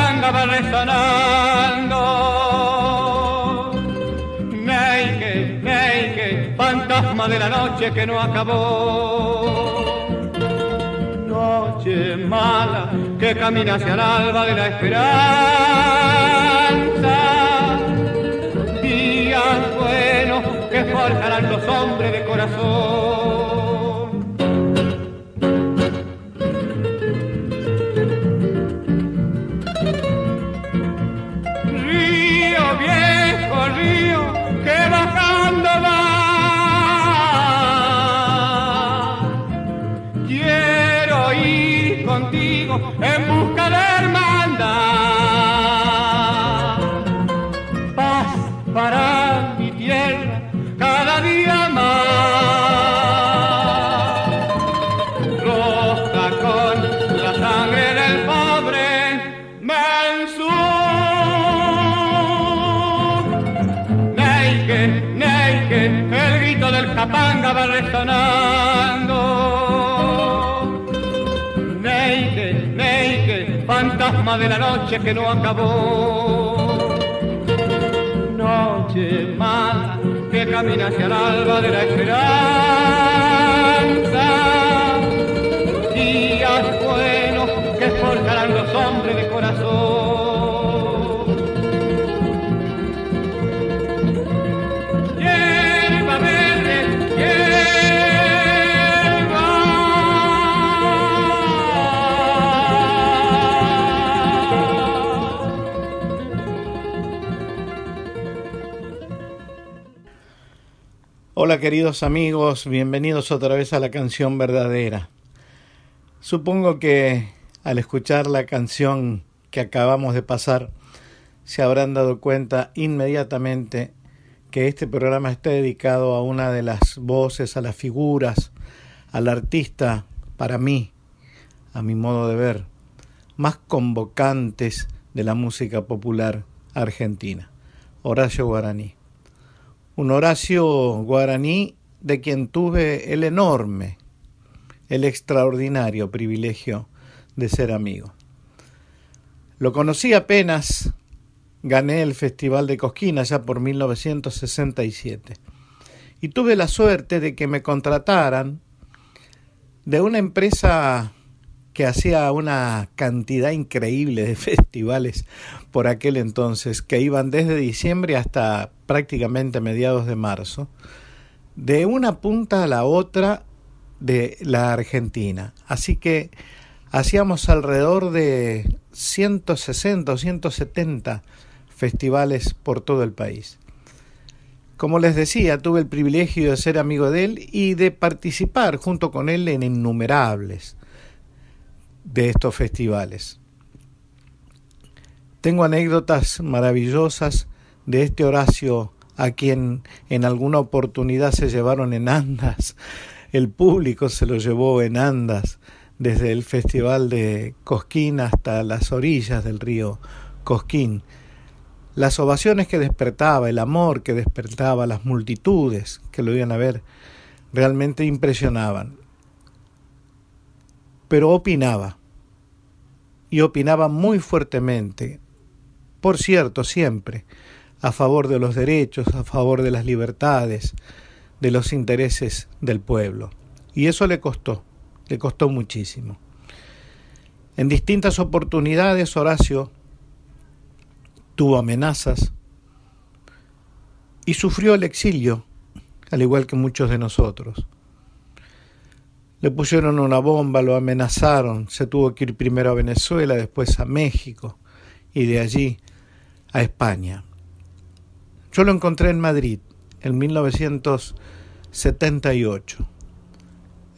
capanga va resonando. Neike, neike, fantasma de la noche que no acabó. Noche mala que camina hacia el alba de la esperanza. Días buenos que forjarán los hombres de corazón. De la noche que no acabó. Noche mala que camina hacia el alba de la esperanza. Días buenos que forjarán los hombres de corazón. Hola queridos amigos, bienvenidos otra vez a la canción verdadera. Supongo que al escuchar la canción que acabamos de pasar, se habrán dado cuenta inmediatamente que este programa está dedicado a una de las voces, a las figuras, al artista, para mí, a mi modo de ver, más convocantes de la música popular argentina, Horacio Guaraní. Un Horacio Guaraní de quien tuve el enorme, el extraordinario privilegio de ser amigo. Lo conocí apenas gané el Festival de Cosquín ya por 1967 y tuve la suerte de que me contrataran de una empresa que hacía una cantidad increíble de festivales por aquel entonces, que iban desde diciembre hasta prácticamente mediados de marzo, de una punta a la otra de la Argentina. Así que hacíamos alrededor de 160 o 170 festivales por todo el país. Como les decía, tuve el privilegio de ser amigo de él y de participar junto con él en innumerables de estos festivales. Tengo anécdotas maravillosas de este Horacio a quien en alguna oportunidad se llevaron en andas, el público se lo llevó en andas desde el festival de Cosquín hasta las orillas del río Cosquín. Las ovaciones que despertaba, el amor que despertaba, las multitudes que lo iban a ver, realmente impresionaban. Pero opinaba, y opinaba muy fuertemente, por cierto, siempre, a favor de los derechos, a favor de las libertades, de los intereses del pueblo. Y eso le costó, le costó muchísimo. En distintas oportunidades Horacio tuvo amenazas y sufrió el exilio, al igual que muchos de nosotros. Le pusieron una bomba, lo amenazaron, se tuvo que ir primero a Venezuela, después a México y de allí a España. Yo lo encontré en Madrid en 1978,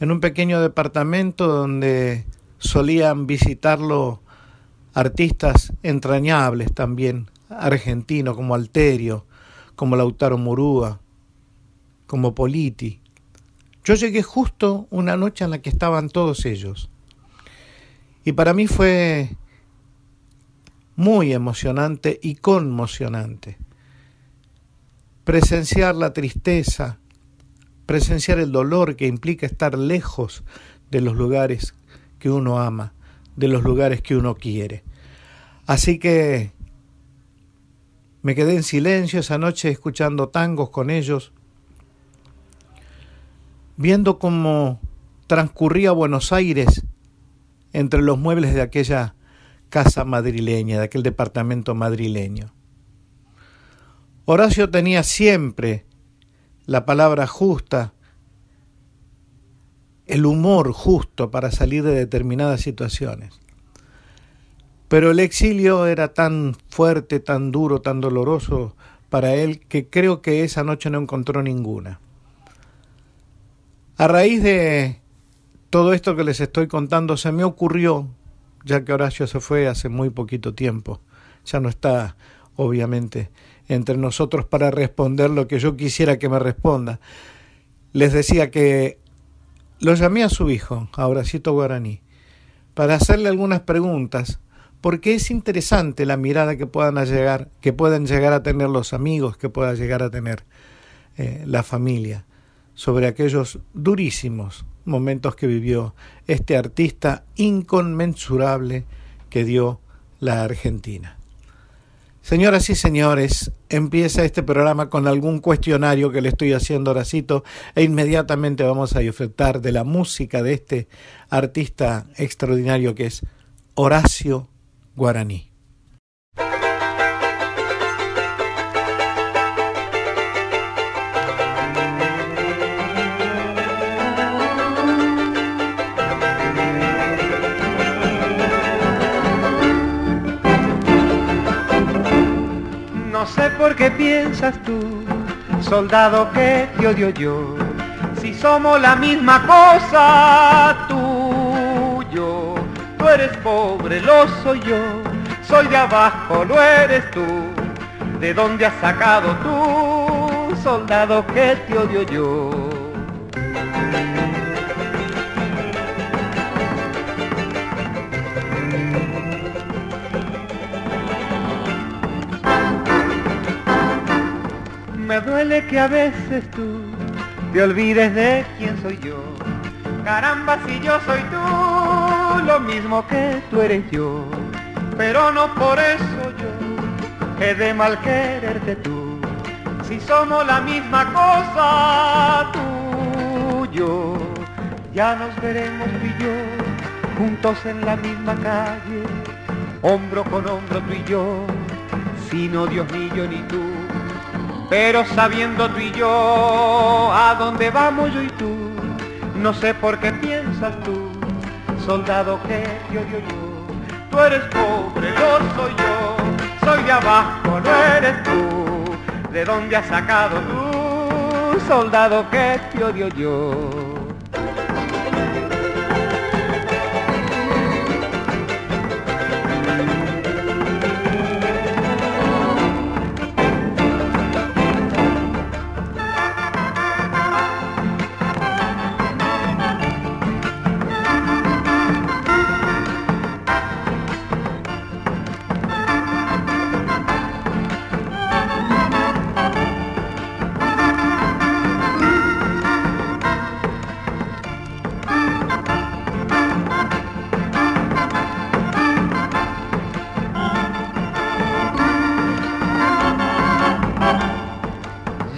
en un pequeño departamento donde solían visitarlo artistas entrañables también, argentinos como Alterio, como Lautaro Murúa, como Politi. Yo llegué justo una noche en la que estaban todos ellos. Y para mí fue muy emocionante y conmocionante. Presenciar la tristeza, presenciar el dolor que implica estar lejos de los lugares que uno ama, de los lugares que uno quiere. Así que me quedé en silencio esa noche escuchando tangos con ellos, viendo cómo transcurría Buenos Aires entre los muebles de aquella casa madrileña, de aquel departamento madrileño. Horacio tenía siempre la palabra justa el humor justo para salir de determinadas situaciones. Pero el exilio era tan fuerte, tan duro, tan doloroso para él que creo que esa noche no encontró ninguna. A raíz de todo esto que les estoy contando, se me ocurrió, ya que Horacio se fue hace muy poquito tiempo, ya no está obviamente entre nosotros para responder lo que yo quisiera que me responda. Les decía que lo llamé a su hijo, a Horacito Guaraní, para hacerle algunas preguntas, porque es interesante la mirada que puedan llegar, que puedan llegar a tener los amigos, que pueda llegar a tener eh, la familia, sobre aquellos durísimos momentos que vivió este artista inconmensurable que dio la Argentina. Señoras y señores, empieza este programa con algún cuestionario que le estoy haciendo Horacito e inmediatamente vamos a disfrutar de la música de este artista extraordinario que es Horacio Guaraní. No sé por qué piensas tú, soldado que te odio yo, si somos la misma cosa tú, yo, tú eres pobre, lo soy yo, soy de abajo, lo eres tú, ¿de dónde has sacado tú, soldado que te odio yo? Me duele que a veces tú te olvides de quién soy yo. Caramba, si yo soy tú, lo mismo que tú eres yo. Pero no por eso yo he de mal quererte tú. Si somos la misma cosa, tú yo, ya nos veremos tú y yo, juntos en la misma calle, hombro con hombro tú y yo, si no Dios ni yo ni tú pero sabiendo tú y yo a dónde vamos yo y tú, no sé por qué piensas tú, soldado que te odio yo. Tú eres pobre, lo soy yo, soy de abajo, no eres tú. ¿De dónde has sacado tú, soldado que te odio yo?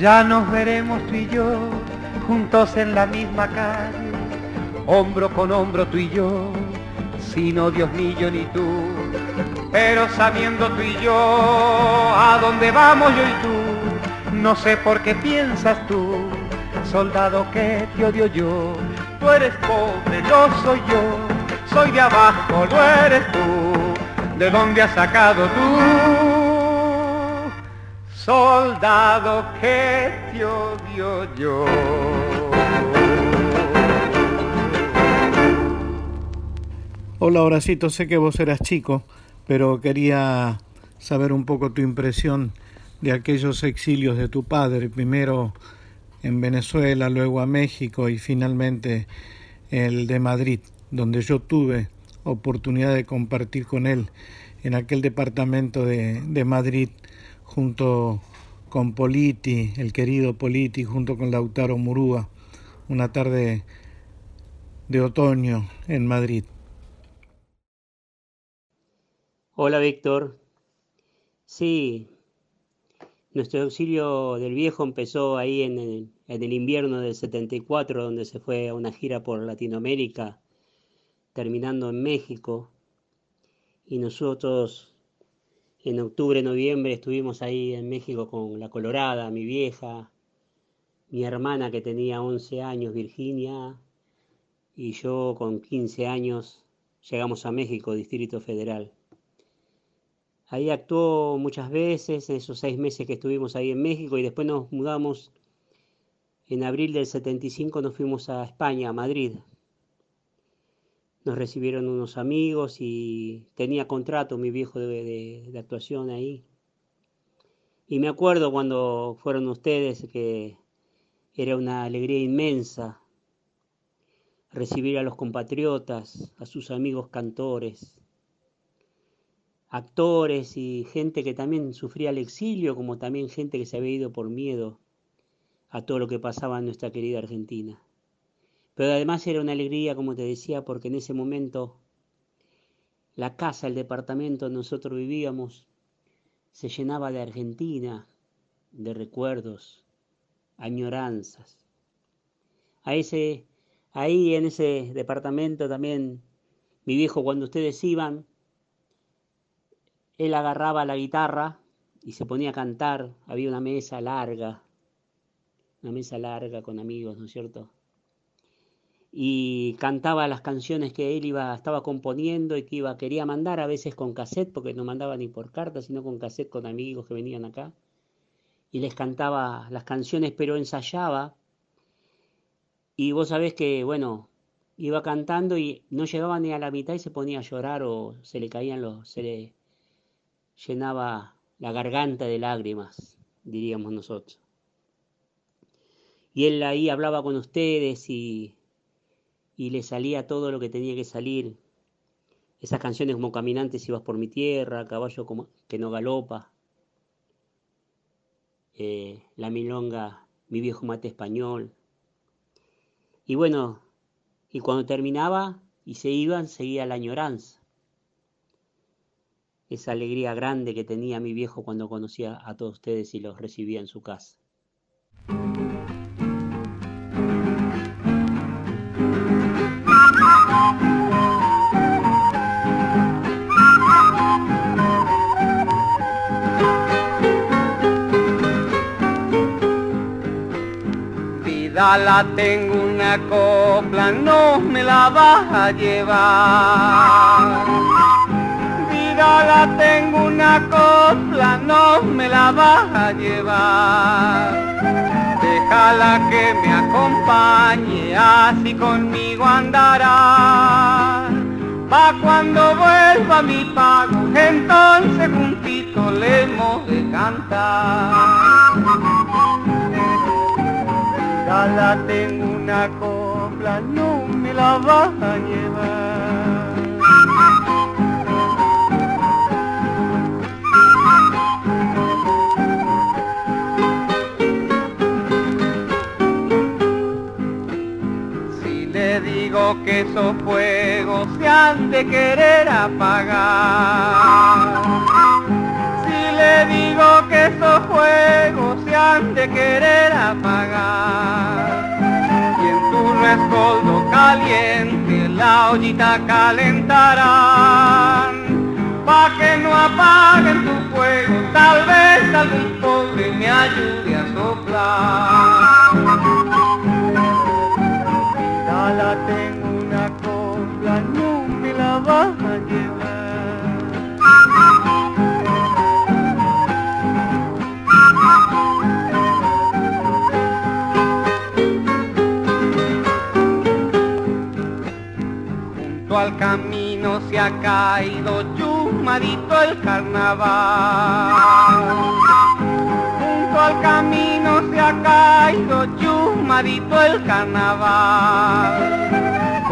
Ya nos veremos tú y yo, juntos en la misma calle, hombro con hombro tú y yo, sino Dios ni yo ni tú. pero sabiendo tú y yo a dónde vamos yo y tú, no sé por qué piensas tú, soldado que te odio yo, tú eres pobre, yo soy yo, soy de abajo, lo eres tú, ¿de dónde has sacado tú? Soldado que te odio yo. Hola Horacito, sé que vos eras chico, pero quería saber un poco tu impresión de aquellos exilios de tu padre, primero en Venezuela, luego a México y finalmente el de Madrid, donde yo tuve oportunidad de compartir con él en aquel departamento de, de Madrid junto con Politi, el querido Politi, junto con Lautaro Murúa, una tarde de otoño en Madrid. Hola Víctor. Sí, nuestro auxilio del viejo empezó ahí en el, en el, invierno del 74, donde se fue a una gira por Latinoamérica, terminando en México. Y nosotros en octubre, noviembre estuvimos ahí en México con la Colorada, mi vieja, mi hermana que tenía 11 años, Virginia, y yo con 15 años llegamos a México, Distrito Federal. Ahí actuó muchas veces, en esos seis meses que estuvimos ahí en México, y después nos mudamos, en abril del 75 nos fuimos a España, a Madrid. Nos recibieron unos amigos y tenía contrato mi viejo de, actuación ahí. Y me acuerdo cuando fueron ustedes que era una alegría inmensa recibir a los compatriotas, a sus amigos cantores, actores y gente que también sufría el exilio, como también gente que se había ido por miedo a todo lo que pasaba en nuestra querida Argentina. Pero además era una alegría, como te decía, porque en ese momento la casa, el departamento donde nosotros vivíamos, se llenaba de Argentina, de recuerdos, añoranzas. A ese, ahí en ese departamento también, mi viejo, cuando ustedes iban, él agarraba la guitarra y se ponía a cantar. Había una mesa larga, una mesa larga con amigos, ¿no es cierto? Y cantaba las canciones que él iba, estaba componiendo y que iba, quería mandar a veces con cassette, porque no mandaba ni por carta, sino con cassette con amigos que venían acá. Y les cantaba las canciones, pero ensayaba. Y vos sabés que, bueno, iba cantando y no llegaba ni a la mitad y se ponía a llorar o se le caían los, se le llenaba la garganta de lágrimas, diríamos nosotros. Y él ahí hablaba con ustedes y, y le salía todo lo que tenía que salir. Esas canciones como Caminante si vas por mi tierra, Caballo como, que no galopa, eh, La milonga, Mi viejo mate español. Y bueno, y cuando terminaba y se iban, seguía la añoranza esa alegría grande que tenía mi viejo cuando conocía a todos ustedes y los recibía en su casa. La tengo una copla, no me la vas a llevar la tengo una copla, no me la vas a llevar. Déjala que me acompañe, así conmigo andará. Pa' cuando vuelva mi pago, entonces juntito le hemos de cantar. Ya la tengo una copla, no me la vas a llevar. Que esos fuegos se han de querer apagar. Si le digo que esos fuegos se han de querer apagar. Y en tu rescoldo caliente la ollita calentarán. pa' que no apaguen tu fuego, tal vez algún pobre me ayude a soplar. la vas a llevar. Junto al camino se ha caído chumadito el carnaval. Junto al camino se ha caído chumadito el carnaval.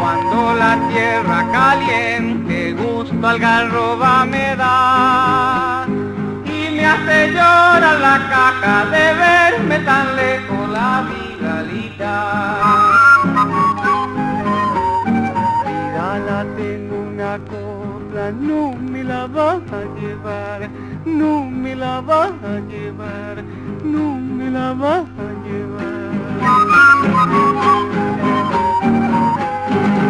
Cuando la tierra caliente gusto al garroba me da y me hace llorar la caja de verme tan lejos la vigalita. la tengo una copla, no me la vas a llevar, no me la vas a llevar, no me la vas a llevar. Qué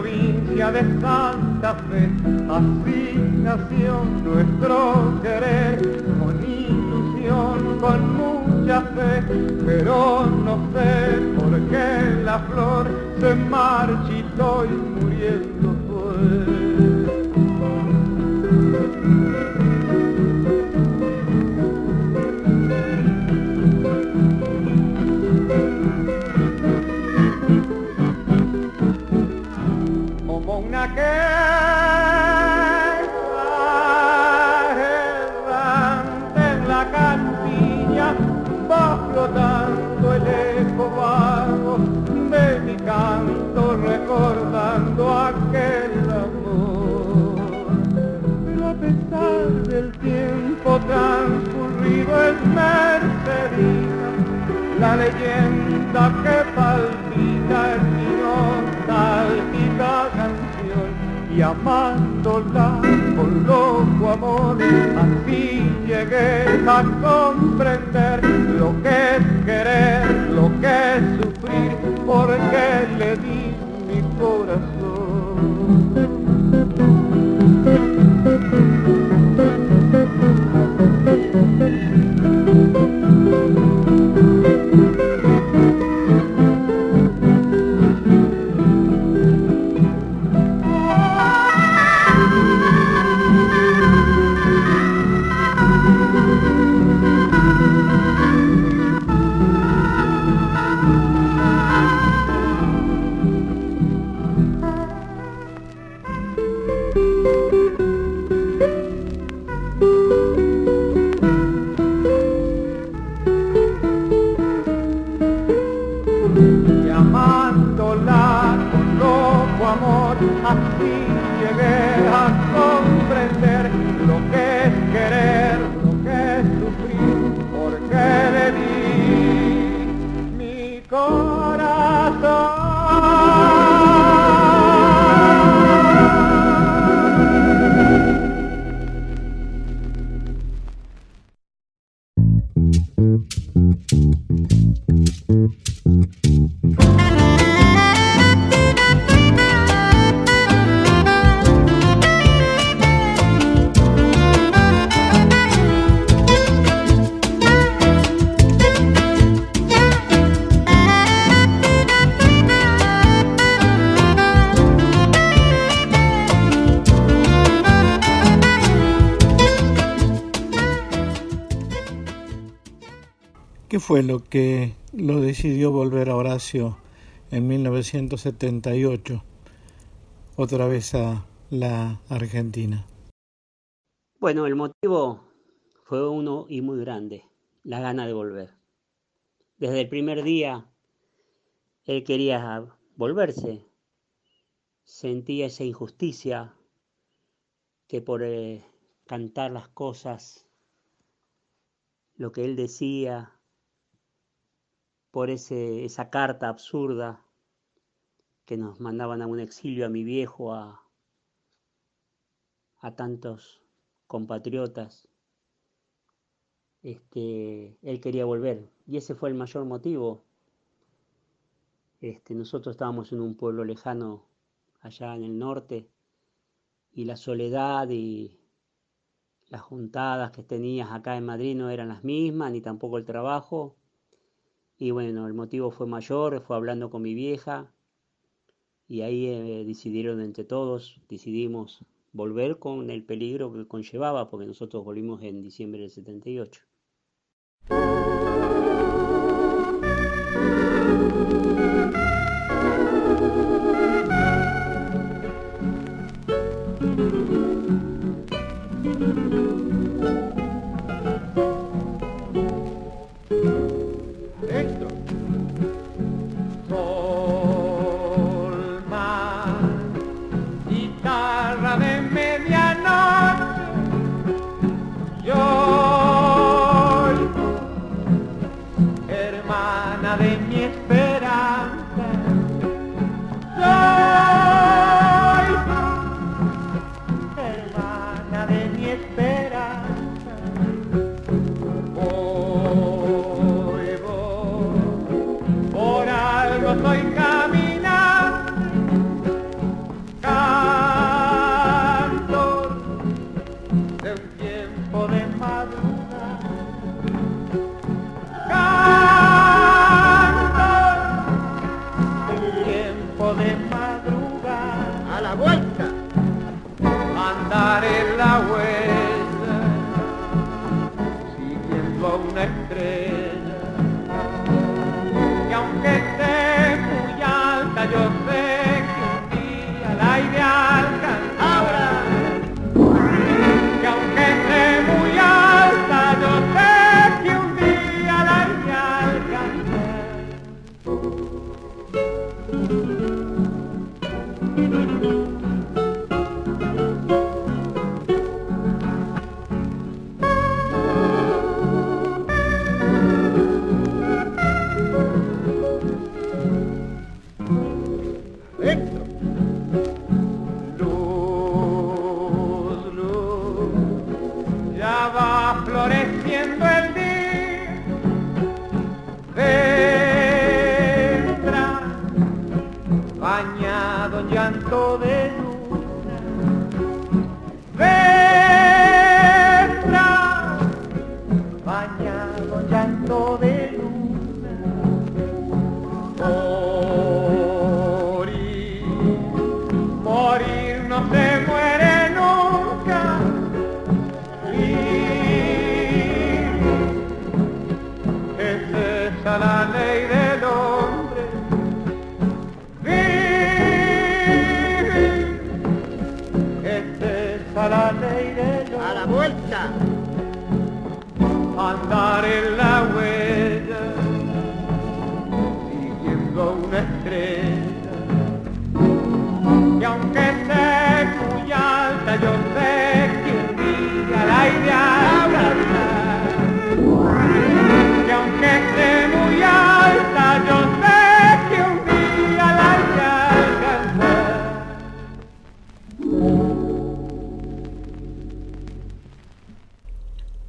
provincia de Santa Fe, así nació nuestro querer, con ilusión, con mucha fe, pero no sé por qué la flor se marchitó y muriendo transcurrido es mercedina la leyenda que amándola con loco amor. Así llegué a comprender lo que es querer, lo que es sufrir porque fue lo que lo decidió volver a Horacio en 1978, otra vez a la Argentina? Bueno, el motivo fue uno y muy grande, la gana de volver. Desde el primer día, él quería volverse, sentía esa injusticia que por eh, cantar las cosas, lo que él decía, por ese, esa carta absurda que nos mandaban a un exilio a mi viejo, a, a tantos compatriotas. Este, él quería volver y ese fue el mayor motivo. Este, nosotros estábamos en un pueblo lejano allá en el norte y la soledad y las juntadas que tenías acá en Madrid no eran las mismas, ni tampoco el trabajo. Y bueno, el motivo fue mayor, fue hablando con mi vieja y ahí eh, decidieron entre todos, decidimos volver con el peligro que conllevaba, porque nosotros volvimos en diciembre del 78.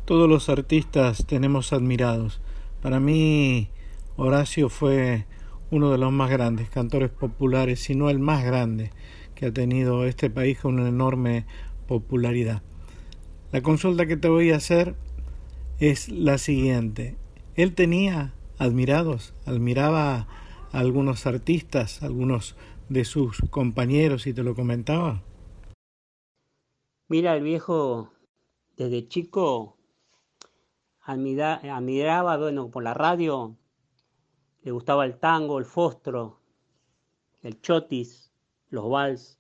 Todos los artistas tenemos admirados. Para mí, Horacio fue uno de los más grandes cantores populares, si no el más grande que ha tenido este país con una enorme popularidad. La consulta que te voy a hacer es la siguiente. Él tenía admirados, admiraba a algunos artistas, algunos de sus compañeros y te lo comentaba. Mira, el viejo desde chico admiraba, bueno, por la radio, le gustaba el tango, el fostro, el chotis, los vals.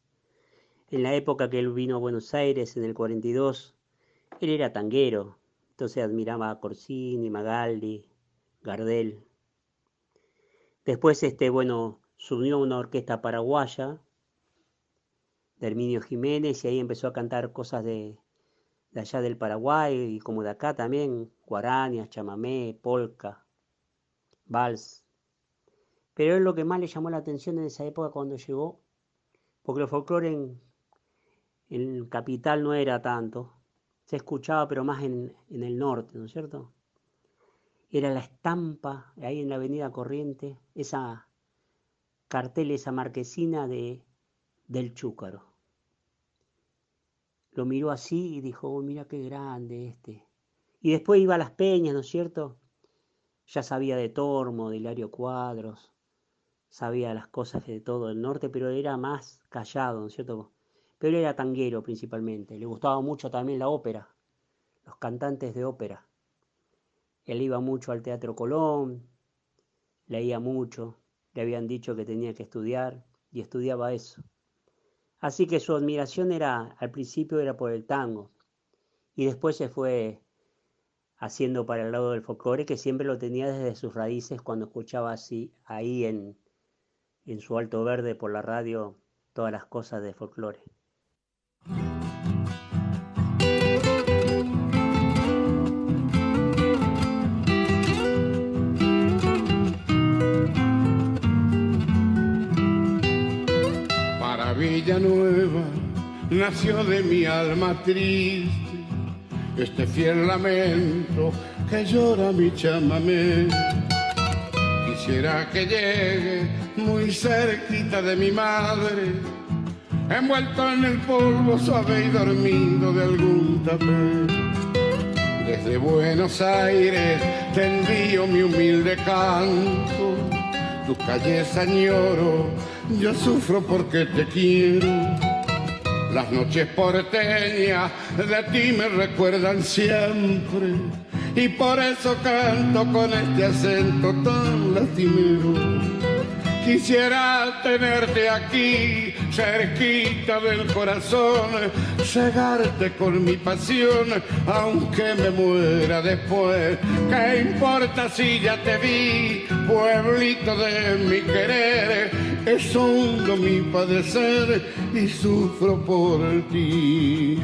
En la época que él vino a Buenos Aires, en el 42, Él era tanguero, entonces admiraba a Corsini, Magaldi, Gardel. Después, este, bueno, subió a una orquesta paraguaya de Herminio Jiménez y ahí empezó a cantar cosas de, de allá del Paraguay y como de acá también, guarañas, chamamé, polka, vals. Pero es lo que más le llamó la atención en esa época cuando llegó, porque el folclore en, en Capital no era tanto, se escuchaba pero más en, el norte, ¿no es cierto? Era la estampa, ahí en la avenida Corriente, esa cartel, esa marquesina de, del Chúcaro. Lo miró así y dijo, oh, mira qué grande este. Y después iba a las peñas, ¿no es cierto? Ya sabía de Tormo, de Hilario Cuadros, sabía las cosas de todo el norte, pero era más callado, ¿no es cierto? Pero era tanguero principalmente, le gustaba mucho también la ópera, los cantantes de ópera. Él iba mucho al Teatro Colón, leía mucho, le habían dicho que tenía que estudiar y estudiaba eso. Así que su admiración era, al principio era por el tango y después se fue haciendo para el lado del folclore que siempre lo tenía desde sus raíces cuando escuchaba así ahí en, en su alto verde por la radio todas las cosas de folclore. Villanueva nació de mi alma triste este fiel lamento que llora mi chamamé. Quisiera que llegue muy cerquita de mi madre, envuelto en el polvo suave y dormido de algún tapé. Desde Buenos Aires te envío mi humilde canto, tus calles añoro, yo sufro porque te quiero. Las noches porteñas de ti me recuerdan siempre y por eso canto con este acento tan lastimero. Quisiera tenerte aquí, cerquita del corazón, cegarte con mi pasión, aunque me muera después. ¿Qué importa si ya te vi, pueblito de mi querer? Es hondo mi padecer y sufro por ti.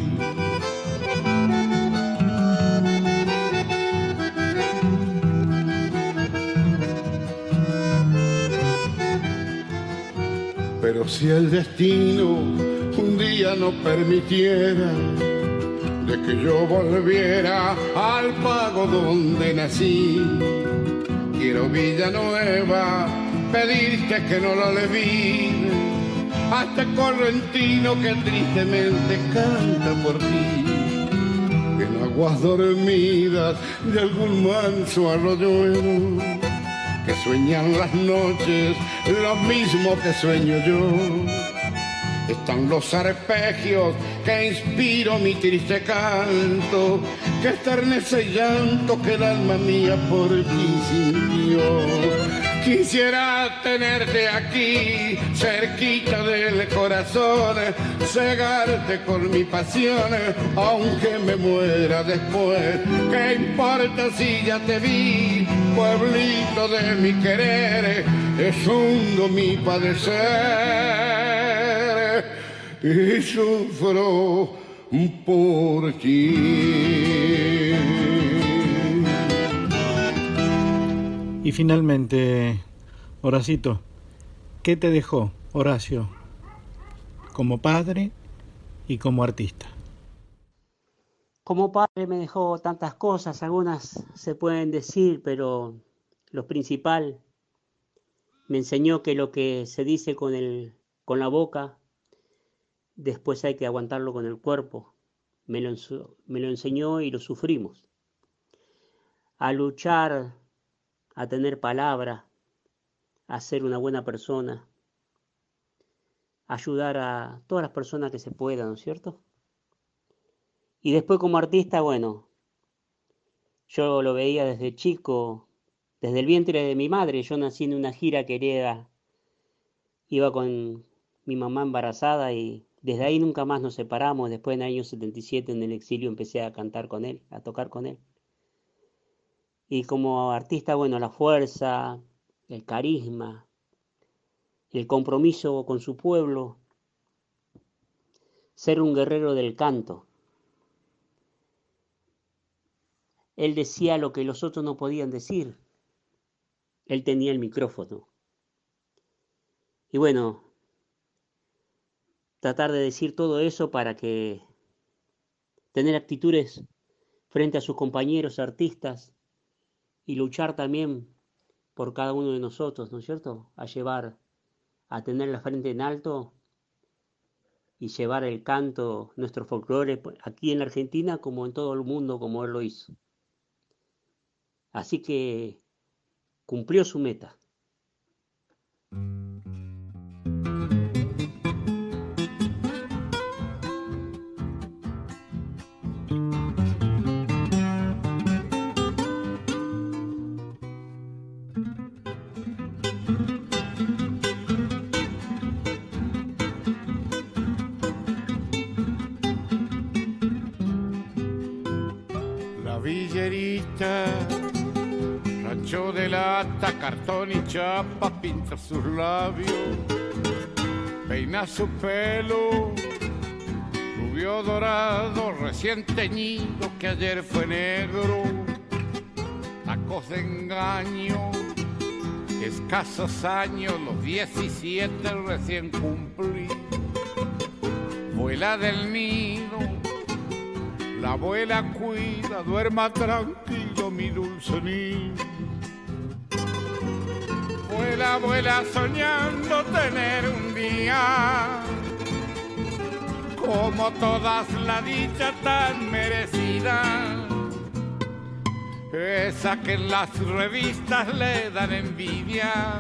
Pero si el destino un día no permitiera de que yo volviera al pago donde nací, quiero Villanueva pedirte que no la olvides a este correntino que tristemente canta por ti. En aguas dormidas de algún manso arroyuelo que sueñan las noches lo mismo que sueño yo. Están los arpegios que inspiro mi triste canto, que esternece llanto que el alma mía por ti sintió. Quisiera tenerte aquí, cerquita del corazón, cegarte con mi pasión, aunque me muera después. ¿Qué importa si ya te vi, pueblito de mi querer? Es hundo mi padecer y sufro por ti. Y finalmente, Horacito, ¿qué te dejó Horacio como padre y como artista? Como padre me dejó tantas cosas, algunas se pueden decir, pero lo principal me enseñó que lo que se dice con, el, con la boca, después hay que aguantarlo con el cuerpo. Me lo, me lo enseñó y lo sufrimos. A luchar a tener palabra, a ser una buena persona, ayudar a todas las personas que se puedan, ¿no es cierto? Y después como artista, bueno, yo lo veía desde chico, desde el vientre de mi madre, yo nací en una gira querida, iba con mi mamá embarazada y Desde ahí nunca más nos separamos. Después en el año 77 en el exilio empecé a cantar con él, a tocar con él. Y como artista, bueno, la fuerza, el carisma, el compromiso con su pueblo, ser un guerrero del canto. Él decía lo que los otros no podían decir. Él tenía el micrófono. Y bueno, tratar de decir todo eso para que tener actitudes frente a sus compañeros artistas y luchar también por cada uno de nosotros, ¿no es cierto? A llevar, a tener la frente en alto y llevar el canto, nuestro folclore, aquí en la Argentina como en todo el mundo, como él lo hizo. Así que cumplió su meta. Cartón y chapa, pinta sus labios, peina su pelo, rubio dorado, recién teñido que ayer fue negro, tacos de engaño, escasos años, los 17 recién cumplí, vuela del nido, la abuela cuida, duerma tranquilo mi dulce niño Vuela, vuela soñando tener un día como todas la dicha tan merecida. Esa que en las revistas le dan envidia,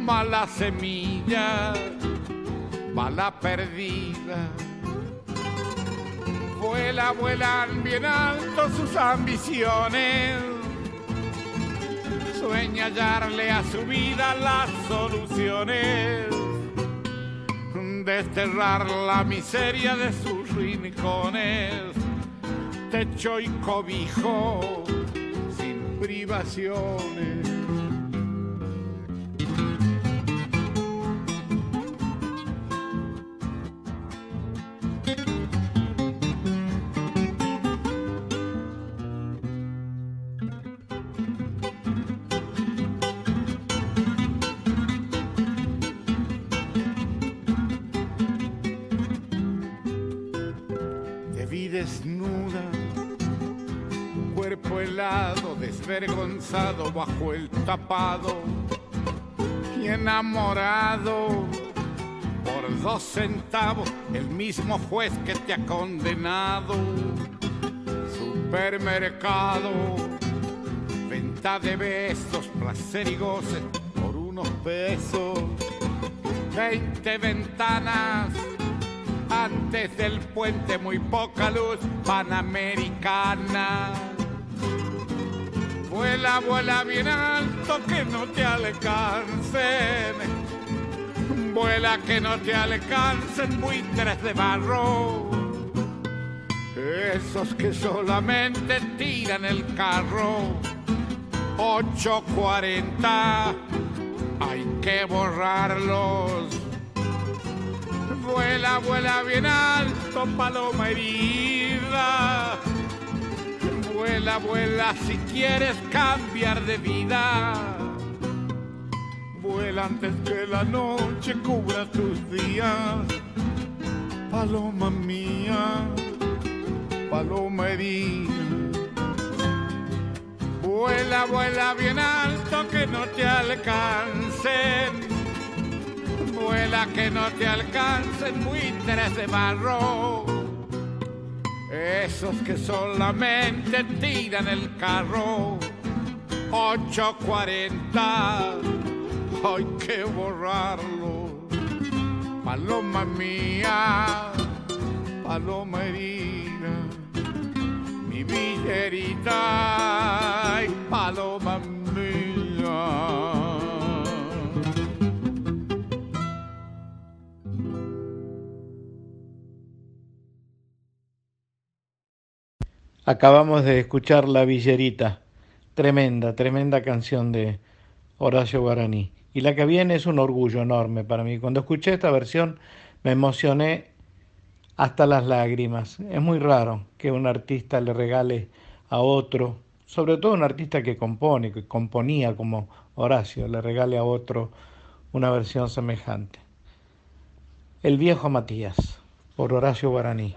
mala semilla, mala perdida. Vuela, vuelan bien alto sus ambiciones sueña hallarle a su vida las soluciones, desterrar la miseria de sus rincones, techo y cobijo sin privaciones. Bajo el tapado y enamorado por dos centavos el mismo juez que te ha condenado. Supermercado, venta de besos, placer y goce por unos pesos. Veinte ventanas antes del puente, muy poca luz panamericana Vuela, vuela bien alto que no te alcancen. Vuela que no te alcancen buitres de barro. Esos que solamente tiran el carro. 840, hay que borrarlos. Vuela, vuela bien alto, paloma herida Vuela, vuela si quieres cambiar de vida. Vuela antes que la noche cubra tus días. Paloma mía, paloma herida. Vuela, vuela bien alto que no te alcancen. Vuela que no te alcancen buitres de barro esos que solamente tiran el carro. 840 hay que borrarlo. Paloma mía paloma herida. Mi villerita y paloma mía Acabamos de escuchar La Villerita, tremenda, tremenda canción de Horacio Guaraní. Y la que viene es un orgullo enorme para mí. Cuando escuché esta versión me emocioné hasta las lágrimas. Es muy raro que un artista le regale a otro, sobre todo un artista que compone, que componía como Horacio, le regale a otro una versión semejante. El viejo Matías, por Horacio Guaraní.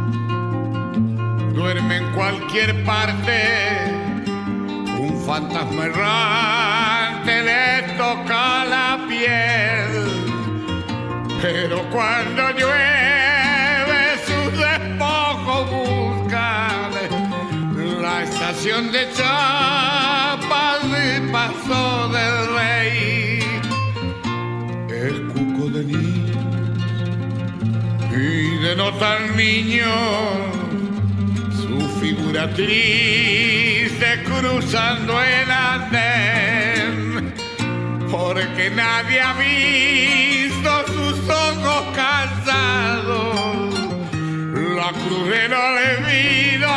duerme en cualquier parte. Un fantasma errante le toca la piel. Pero cuando llueve sus despojos buscan la estación de Chapas y Paso del Rey. Es cuco de niños y de no tan niños figura triste cruzando el andén, porque nadie ha visto sus ojos cansados, la cruz del olvido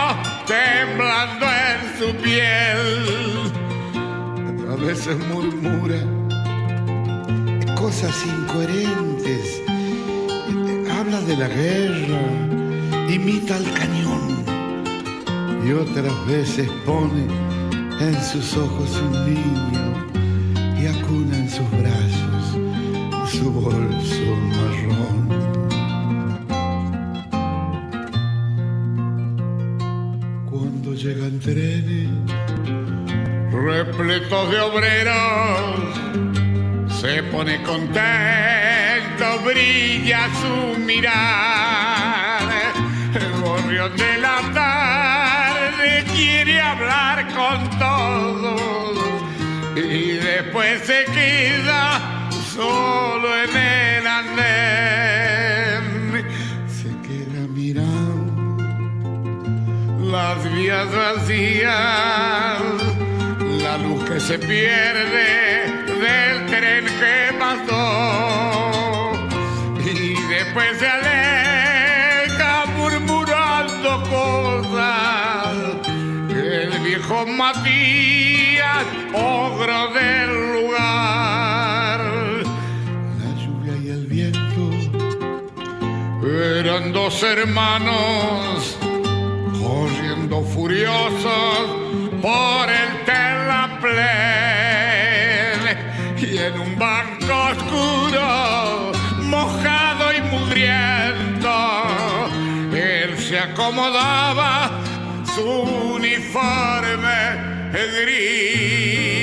temblando en su piel. A veces murmura cosas incoherentes, habla de la guerra, imita al cañón y otras veces pone en sus ojos un niño y acuna en sus brazos su bolso marrón. Cuando llegan trenes repletos de obreros, se pone contento, brilla su mirar, el tarde quiere hablar con todos y después se queda solo en el andén. Se queda mirando las vías vacías, la luz que se pierde del tren que pasó y después se dos hermanos corriendo furiosos por el terraplén y en un banco oscuro, mojado y mugriento, él se acomodaba su uniforme gris.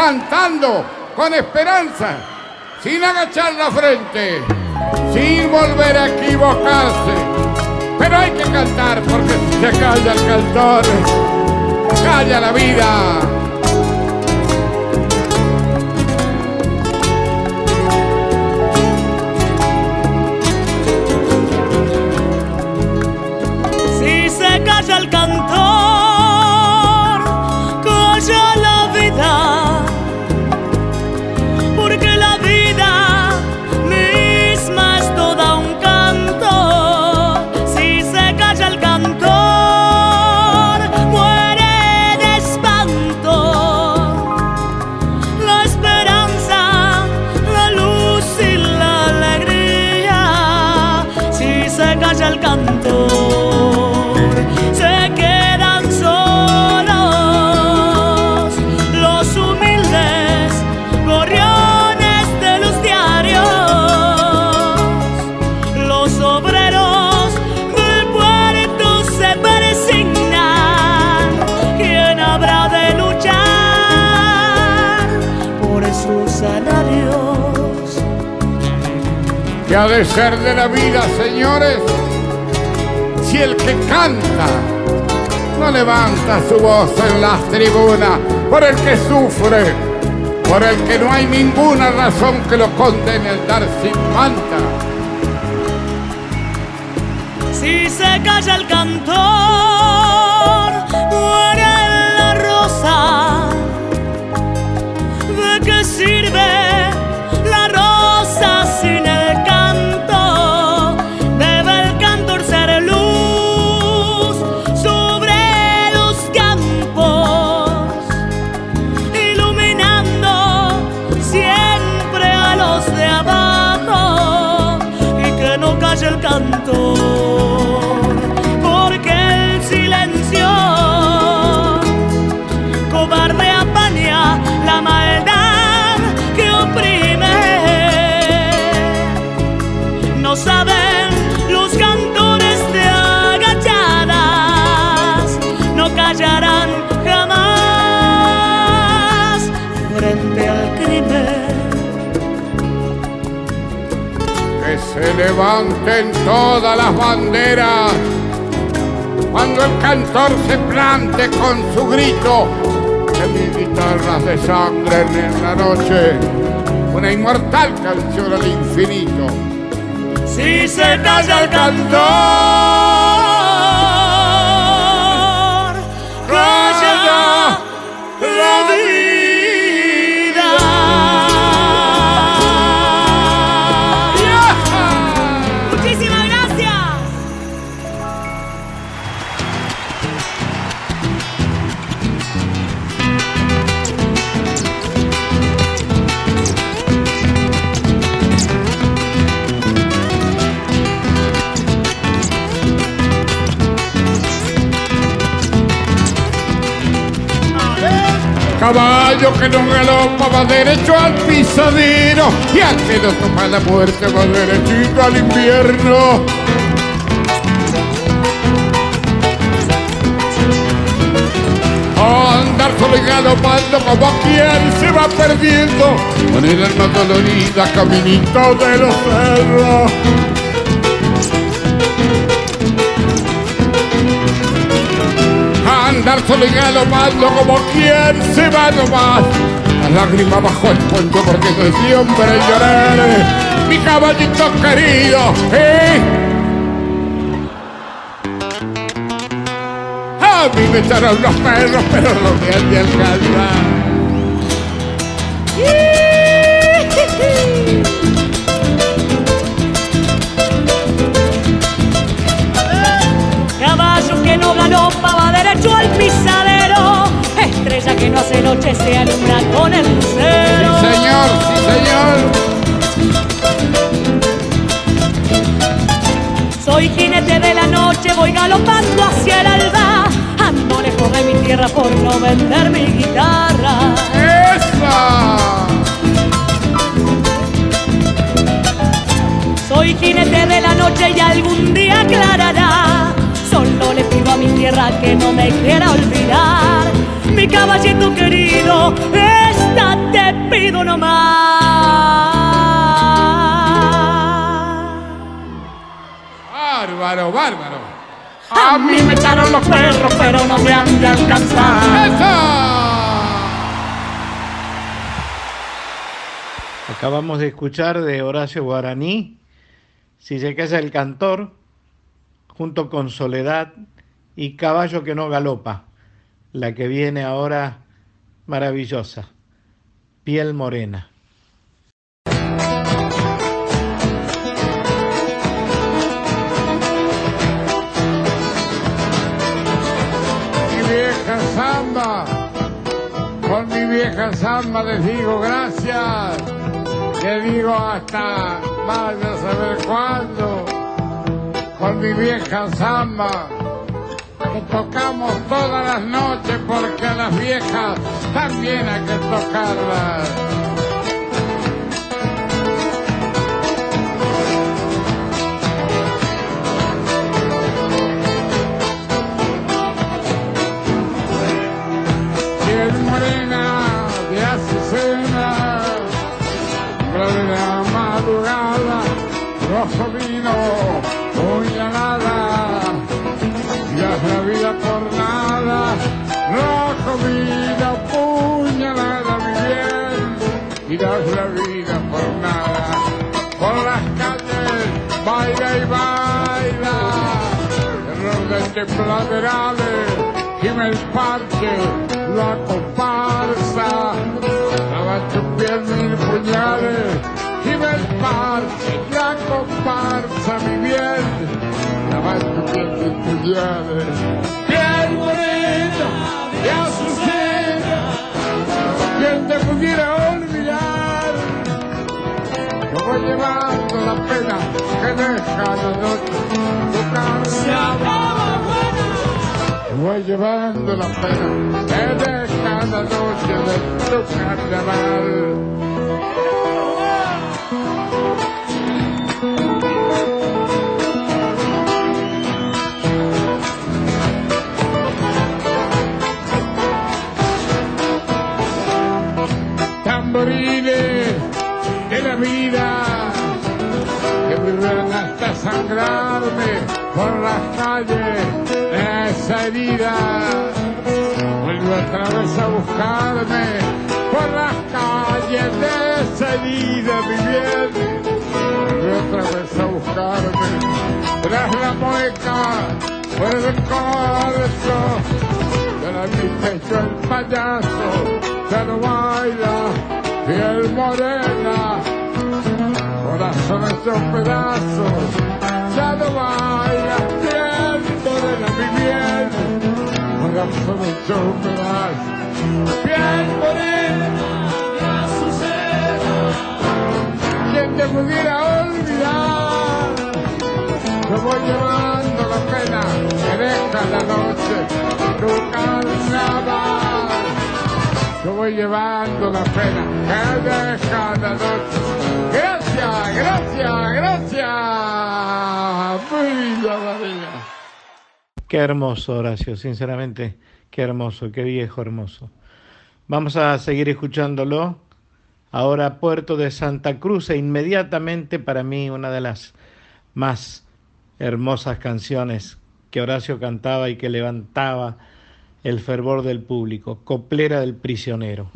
Cantando con esperanza, sin agachar la frente, sin volver a equivocarse. Pero hay que cantar porque se calla el cantor, calla la vida. Si se calla el cantor, calla la vida. De ser de la vida, señores, si el que canta no levanta su voz en las tribunas por el que sufre, por el que no hay ninguna razón que lo condene al dar sin manta. Si se calla el cantor, cantor se plante con su grito de mis guitarras de sangre en la noche, una inmortal canción al infinito. Si se calla el cantor, Caballo que no galopa va derecho al pisadero y al que no toma la muerte va derechito al invierno. Andar solo y galopando como quien se va perdiendo con el alma dolorida caminito de los cerros. Andar solo y galopando como quien se va nomás. La lágrima bajo el puente porque es siempre llorar. Mi caballito querido, ¿eh? A mí me echaron los perros, pero no me han de alcanzar. Derecho al pisadero. Estrella que no hace noche se alumbra con el Sí, lucero. señor, sí, señor. Soy jinete de la noche, voy galopando hacia el alba. Ando lejos de mi tierra por no vender mi guitarra. ¡Esa! Soy jinete de la noche y algún día aclarará. Le pido a mi tierra que no me quiera olvidar. Mi caballito querido, esta te pido nomás. Bárbaro, bárbaro. A mí me echaron los perros, pero no me han de alcanzar. ¡Esa! Acabamos de escuchar de Horacio Guaraní, Si se casa el cantor, junto con Soledad y Caballo que no galopa, la que viene ahora maravillosa, Piel Morena. mi vieja samba, con mi vieja samba les digo gracias, les digo hasta vaya a saber cuándo, con mi vieja samba, que tocamos todas las noches porque a las viejas también hay que tocarlas. De platerales, gime el parche, la comparsa, tu piel mil puñales, gime el parche, la comparsa, mi bien, tu piel mil puñales. Piel morena, ya sucede, quien te pudiera olvidar, yo voy llevando la pena que deja la noche, tu. Voy llevando la pena deja la noche de tu carnaval. De la vida que vuelven hasta sangrarme por las calles esa herida. Vuelve otra vez a buscarme por las calles de esa herida mi bien. Vuelve otra vez a buscarme tras la mueca por el corso de la pecho el payaso ya no baila piel morena. Corazón hecho pedazos, ya no vaya la bien, corazón hecho pedazos, piel morena, ya sucede, quien te pudiera olvidar, yo voy llevando la pena que deja la noche, tu carnaval. Yo voy llevando la pena que deja la noche. Gracias, gracias, gracias. Muy la María. Qué hermoso, Horacio, sinceramente, qué hermoso, qué viejo hermoso. Vamos a seguir escuchándolo. Ahora Puerto de Santa Cruz e inmediatamente para mí una de las más hermosas canciones que Horacio cantaba y que levantaba el fervor del público, Coplera del Prisionero.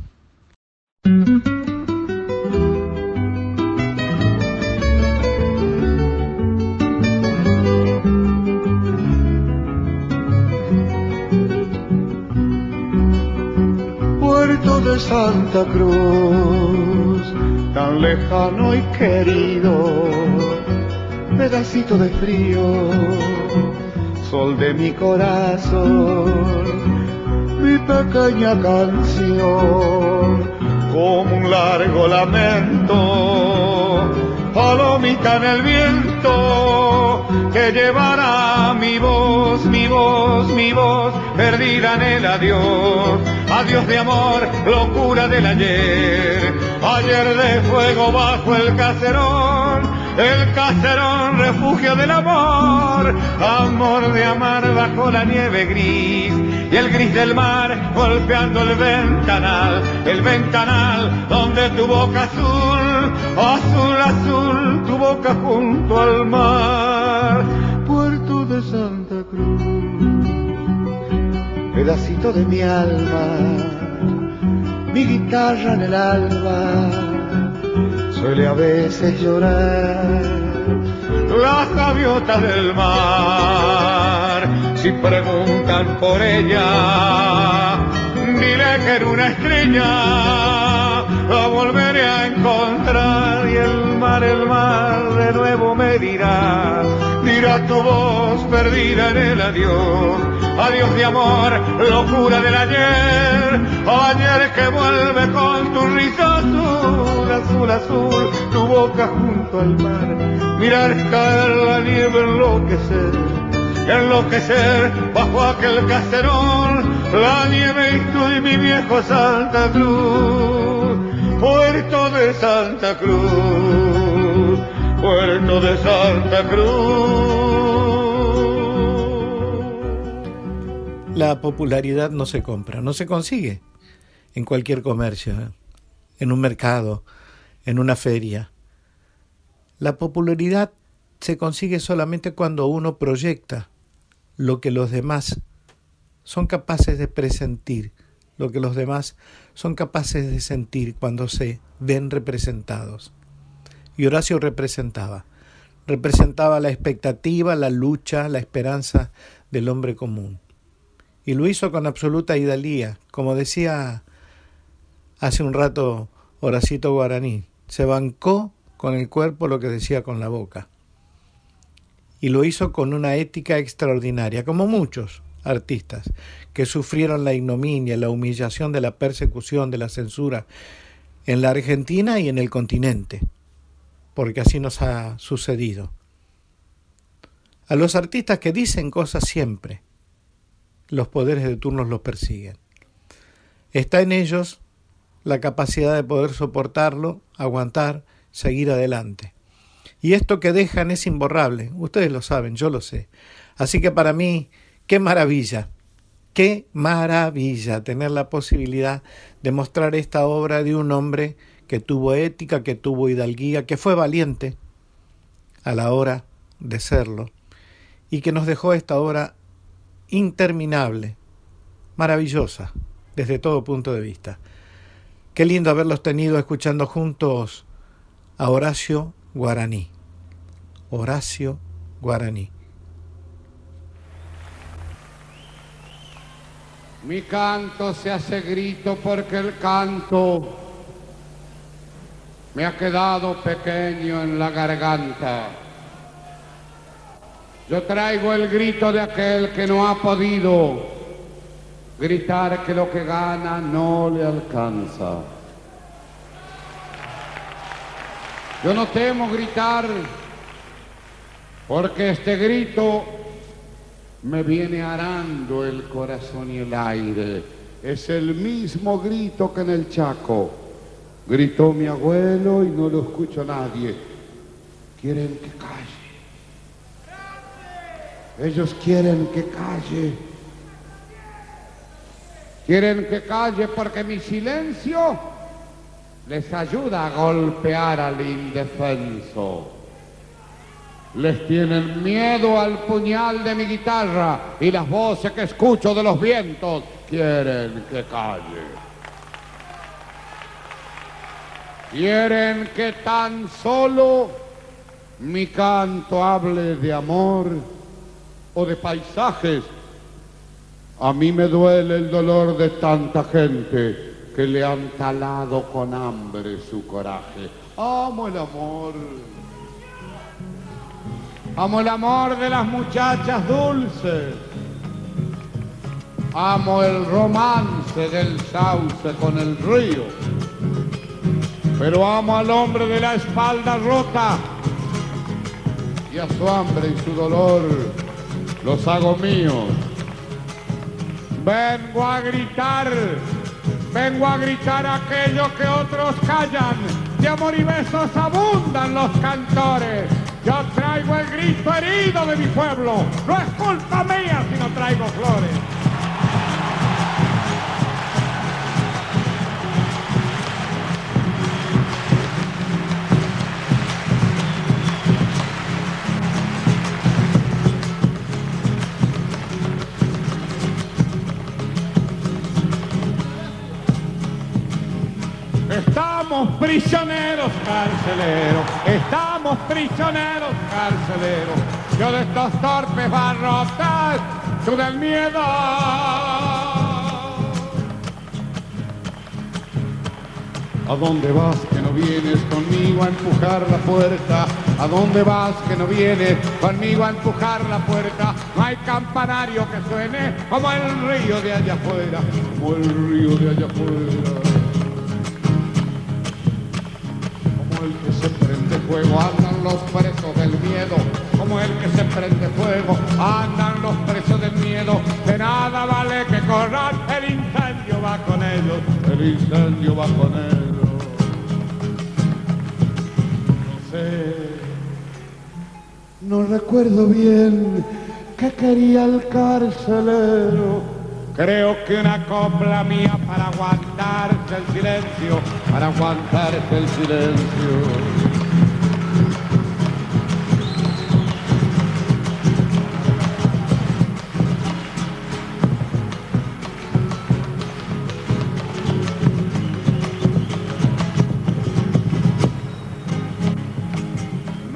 De Santa Cruz, tan lejano y querido, pedacito de frío, sol de mi corazón, mi pequeña canción, como un largo lamento, palomita en el viento, que llevará mi voz, mi voz, mi voz, perdida en el adiós, adiós de amor, locura del ayer, ayer de fuego bajo el caserón, el caserón, refugio del amor, amor de amar bajo la nieve gris y el gris del mar golpeando el ventanal, el ventanal donde tu boca azul, azul, azul, tu boca junto al mar, puerto de Santa Cruz, pedacito de mi alma, mi guitarra en el alba suele a veces llorar. Las gaviotas del mar, si preguntan por ella, diré que era una estrella, la volveré a encontrar y el mar, el mar de nuevo me dirá, dirá tu voz perdida en el adiós, adiós de amor, locura del ayer, ayer que vuelve con tu risa azul, azul, azul, tu boca junto al mar, mirar caer la nieve, enloquecer, enloquecer bajo aquel caserón, la nieve y tú y mi viejo Santa Cruz, puerto de Santa Cruz, puerto de Santa Cruz. La popularidad no se compra, no se consigue en cualquier comercio, ¿eh? en un mercado, en una feria. La popularidad se consigue solamente cuando uno proyecta lo que los demás son capaces de presentir, lo que los demás son capaces de sentir cuando se ven representados. Y Horacio representaba, representaba la expectativa, la lucha, la esperanza del hombre común. Y lo hizo con absoluta hidalía, como decía hace un rato Horacito Guaraní, se bancó con el cuerpo lo que decía con la boca. Y lo hizo con una ética extraordinaria, como muchos artistas que sufrieron la ignominia, la humillación de la persecución, de la censura en la Argentina y en el continente, porque así nos ha sucedido. A los artistas que dicen cosas siempre, los poderes de turnos los persiguen. Está en ellos la capacidad de poder soportarlo, aguantar, seguir adelante. Y esto que dejan es imborrable, ustedes lo saben, yo lo sé. Así que para mí, qué maravilla, qué maravilla tener la posibilidad de mostrar esta obra de un hombre que tuvo ética, que tuvo hidalguía, que fue valiente a la hora de serlo y que nos dejó esta obra interminable, maravillosa, desde todo punto de vista. Qué lindo haberlos tenido escuchando juntos a Horacio Guaraní. Horacio Guaraní. Mi canto se hace grito porque el canto me ha quedado pequeño en la garganta. Yo traigo el grito de aquel que no ha podido gritar que lo que gana no le alcanza. Yo no temo gritar porque este grito me viene arando el corazón y el aire. Es el mismo grito que en el Chaco. Gritó mi abuelo y no lo escucho nadie. Quieren que calle. Ellos quieren que calle. Quieren que calle porque mi silencio les ayuda a golpear al indefenso. Les tienen miedo al puñal de mi guitarra y las voces que escucho de los vientos quieren que calle. Quieren que tan solo mi canto hable de amor o de paisajes. A mí me duele el dolor de tanta gente que le han talado con hambre su coraje. Amo el amor. Amo el amor de las muchachas dulces. Amo el romance del sauce con el río. Pero amo al hombre de la espalda rota y a su hambre y su dolor los hago míos. Vengo a gritar, vengo a gritar aquello que otros callan. De amor y besos abundan los cantores. Yo traigo el grito herido de mi pueblo. No es culpa mía si no traigo flores. Prisioneros carceleros, estamos prisioneros carceleros. Yo de estos torpes barrotas, tú del miedo. ¿A dónde vas que no vienes conmigo a empujar la puerta? ¿A dónde vas que no vienes conmigo a empujar la puerta? No hay campanario que suene como el río de allá afuera, como el río de allá afuera. Como el que se prende fuego andan los presos del miedo, como el que se prende fuego andan los presos del miedo, de nada vale que corran, el incendio va con ellos, el incendio va con ellos. No sé, no recuerdo bien qué quería el carcelero. Creo que una copla mía para aguantarse el silencio, para aguantarse el silencio.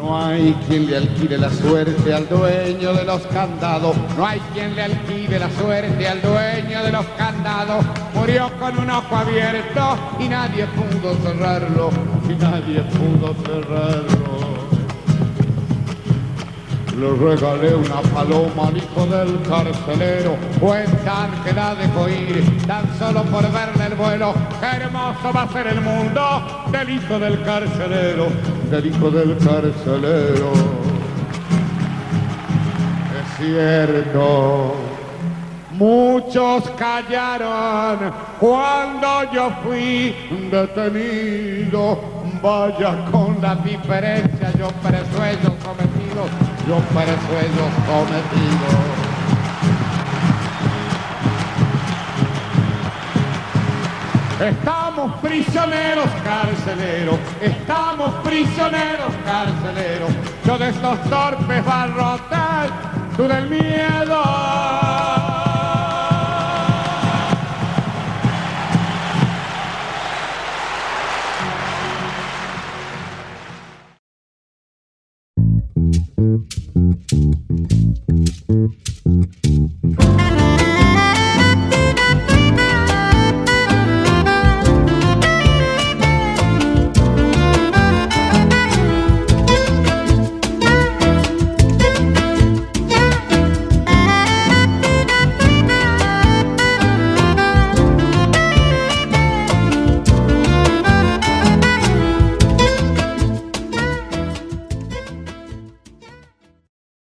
No hay quien le alquile la suerte al dueño de los candados. No hay quien le alquile la suerte al dueño de los candados. Murió con un ojo abierto y nadie pudo cerrarlo. Y nadie pudo cerrarlo. Le regalé una paloma al hijo del carcelero. Cuentan que la dejó ir tan solo por verle el vuelo. Qué hermoso va a ser el mundo del hijo del carcelero. Del hijo del carcelero. Es cierto. Muchos callaron cuando yo fui detenido. Vaya con la diferencia, yo preso ellos cometidos, yo preso ellos cometidos. Estamos prisioneros carceleros, estamos prisioneros carceleros. Yo de estos torpes barrotes, tú del miedo.